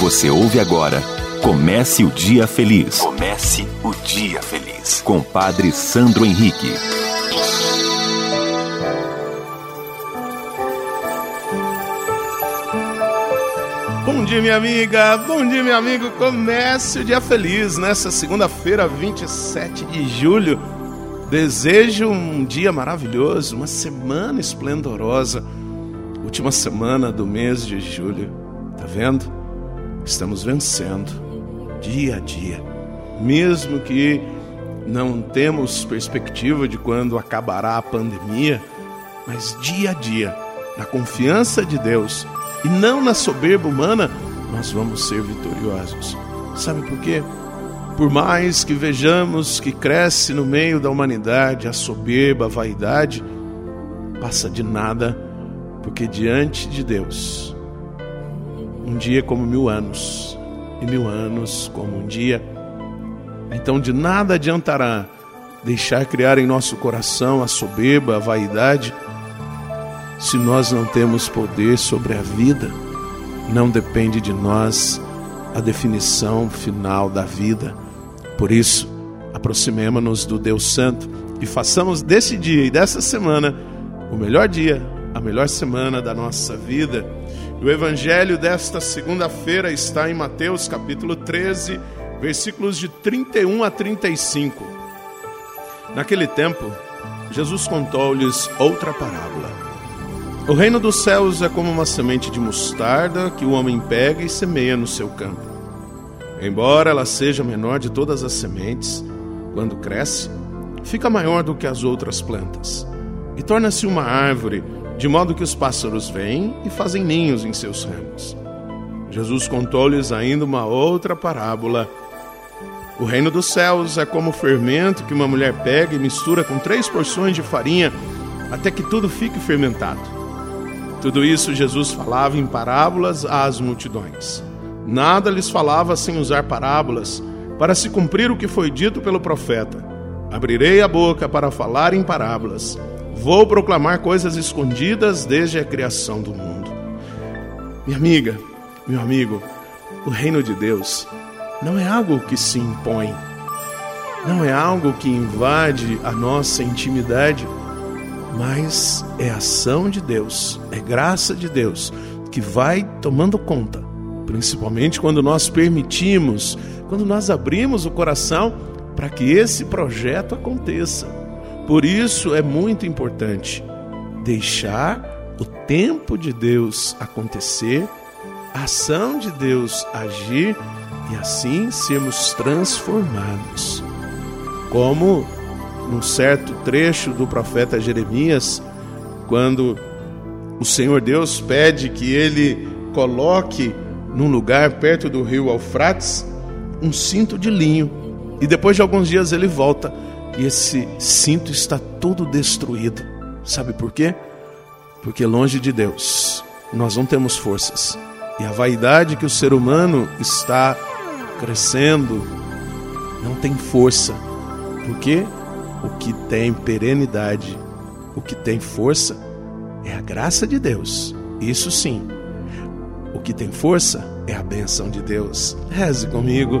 Você ouve agora Comece o Dia Feliz. Comece o Dia Feliz. Com Padre Sandro Henrique. Bom dia, minha amiga. Bom dia, meu amigo. Comece o Dia Feliz nessa segunda-feira, 27 de julho. Desejo um dia maravilhoso, uma semana esplendorosa. Última semana do mês de julho. Tá vendo? Estamos vencendo dia a dia. Mesmo que não temos perspectiva de quando acabará a pandemia, mas dia a dia, na confiança de Deus e não na soberba humana, nós vamos ser vitoriosos. Sabe por quê? Por mais que vejamos que cresce no meio da humanidade a soberba, a vaidade, passa de nada, porque diante de Deus, um dia como mil anos, e mil anos como um dia. Então de nada adiantará deixar criar em nosso coração a soberba, a vaidade, se nós não temos poder sobre a vida. Não depende de nós a definição final da vida por isso, aproximemos-nos do Deus Santo e façamos desse dia e dessa semana o melhor dia, a melhor semana da nossa vida. O evangelho desta segunda-feira está em Mateus capítulo 13, versículos de 31 a 35. Naquele tempo, Jesus contou-lhes outra parábola. O reino dos céus é como uma semente de mostarda que o homem pega e semeia no seu campo. Embora ela seja menor de todas as sementes, quando cresce, fica maior do que as outras plantas e torna-se uma árvore, de modo que os pássaros vêm e fazem ninhos em seus ramos. Jesus contou-lhes ainda uma outra parábola. O reino dos céus é como o fermento que uma mulher pega e mistura com três porções de farinha até que tudo fique fermentado. Tudo isso Jesus falava em parábolas às multidões. Nada lhes falava sem usar parábolas, para se cumprir o que foi dito pelo profeta: Abrirei a boca para falar em parábolas. Vou proclamar coisas escondidas desde a criação do mundo. Minha amiga, meu amigo, o reino de Deus não é algo que se impõe, não é algo que invade a nossa intimidade, mas é ação de Deus, é graça de Deus que vai tomando conta principalmente quando nós permitimos, quando nós abrimos o coração para que esse projeto aconteça. Por isso é muito importante deixar o tempo de Deus acontecer, a ação de Deus agir e assim sermos transformados. Como num certo trecho do profeta Jeremias, quando o Senhor Deus pede que ele coloque num lugar perto do rio Eufrates um cinto de linho. E depois de alguns dias ele volta e esse cinto está todo destruído. Sabe por quê? Porque longe de Deus nós não temos forças. E a vaidade que o ser humano está crescendo não tem força. Porque o que tem perenidade, o que tem força é a graça de Deus. Isso sim o que tem força é a benção de Deus. Reze comigo.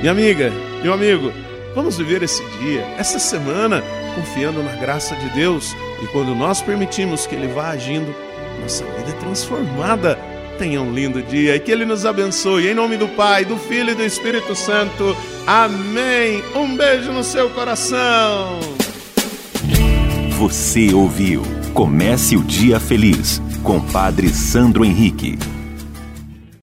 Minha amiga, meu amigo, vamos viver esse dia, essa semana, confiando na graça de Deus e quando nós permitimos que Ele vá agindo, nossa vida é transformada. Tenha um lindo dia e que Ele nos abençoe. Em nome do Pai, do Filho e do Espírito Santo. Amém. Um beijo no seu coração. Você ouviu Comece o Dia Feliz com Padre Sandro Henrique.